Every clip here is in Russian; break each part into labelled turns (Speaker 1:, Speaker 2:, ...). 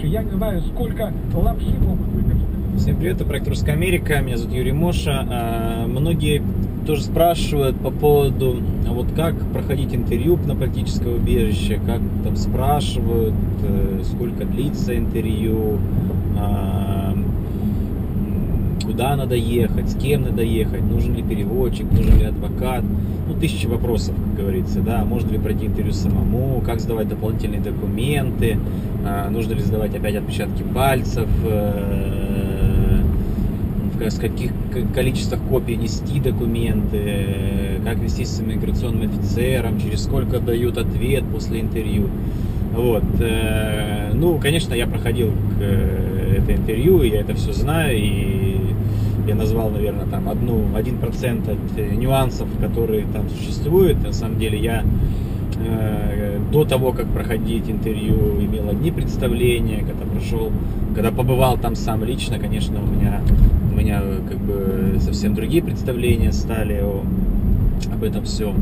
Speaker 1: дальше. Я не знаю, сколько лапши могут выдержать.
Speaker 2: Всем привет, это проект Русская Америка, меня зовут Юрий Моша. А, Многие тоже спрашивают по поводу, вот как проходить интервью на политическое убежище, как там спрашивают, э, сколько длится интервью, а, куда надо ехать, с кем надо ехать, нужен ли переводчик, нужен ли адвокат. Ну, тысячи вопросов, как говорится, да, можно ли пройти интервью самому, как сдавать дополнительные документы, а, нужно ли сдавать опять отпечатки пальцев, э, с каких количествах копий нести документы, э, как вести с иммиграционным офицером, через сколько дают ответ после интервью. Вот. э, Ну, конечно, я проходил это интервью, я это все знаю, и я назвал, наверное, там одну, один процент от э, нюансов, которые там существуют. На самом деле я э, до того, как проходить интервью, имел одни представления, когда прошел, когда побывал там сам лично, конечно, у меня, у меня как бы совсем другие представления стали о, об этом всем.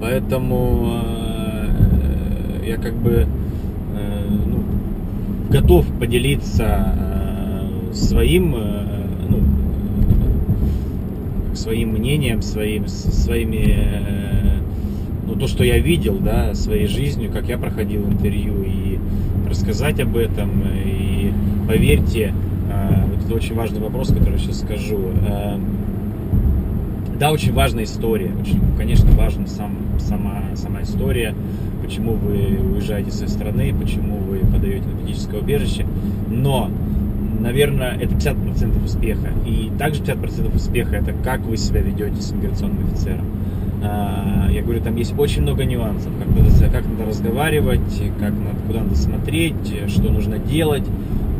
Speaker 2: Поэтому э, я как бы э, ну, готов поделиться э, своим, э, э, своим мнением, своим, своими, э, ну, то, что я видел, да, своей жизнью, как я проходил интервью, и рассказать об этом. И поверьте, э, это очень важный вопрос, который сейчас скажу. Э, Да, очень важная история. Очень, конечно, важна сам, сама, сама история, почему вы уезжаете своей страны, почему вы подаете на политическое убежище. Но, наверное, это 50% успеха. И также 50% успеха это как вы себя ведете с иммиграционным офицером. А, Я говорю, там есть очень много нюансов, как надо, как надо разговаривать, как надо, куда надо смотреть, что нужно делать.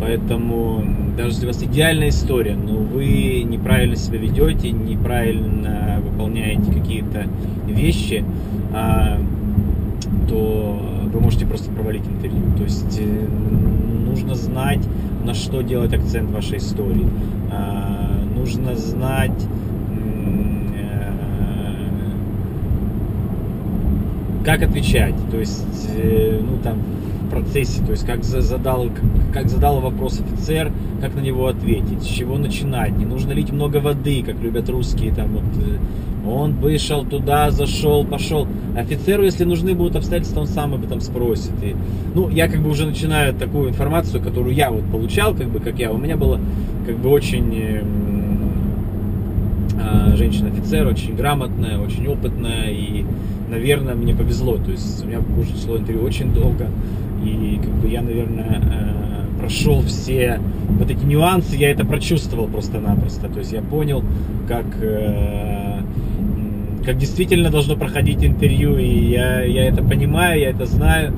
Speaker 2: Поэтому даже если у вас идеальная история, но вы неправильно себя ведете, неправильно выполняете какие-то вещи, а, то вы можете просто провалить интервью. То есть нужно знать, на что делать акцент вашей истории. А, Нужно знать э, как отвечать, то есть, э, ну там процессе, то есть как за- задал, как, задал вопрос офицер, как на него ответить, с чего начинать, не нужно лить много воды, как любят русские, там вот э, он вышел туда, зашел, пошел. Офицеру, если нужны будут обстоятельства, он сам об этом спросит. И, ну, я как бы уже начинаю такую информацию, которую я вот получал, как бы, как я, у меня было как бы очень э, м, а, женщина-офицер, очень грамотная, очень опытная, и, наверное, мне повезло. То есть у меня уже шло интервью очень долго, и как бы я, наверное, э, прошел все вот эти нюансы, я это прочувствовал просто-напросто. То есть я понял, как, э, как действительно должно проходить интервью, и я, я это понимаю, я это знаю.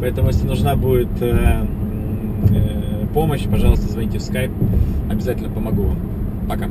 Speaker 2: Поэтому, если нужна будет э, помощь, пожалуйста, звоните в скайп, обязательно помогу вам. Пока.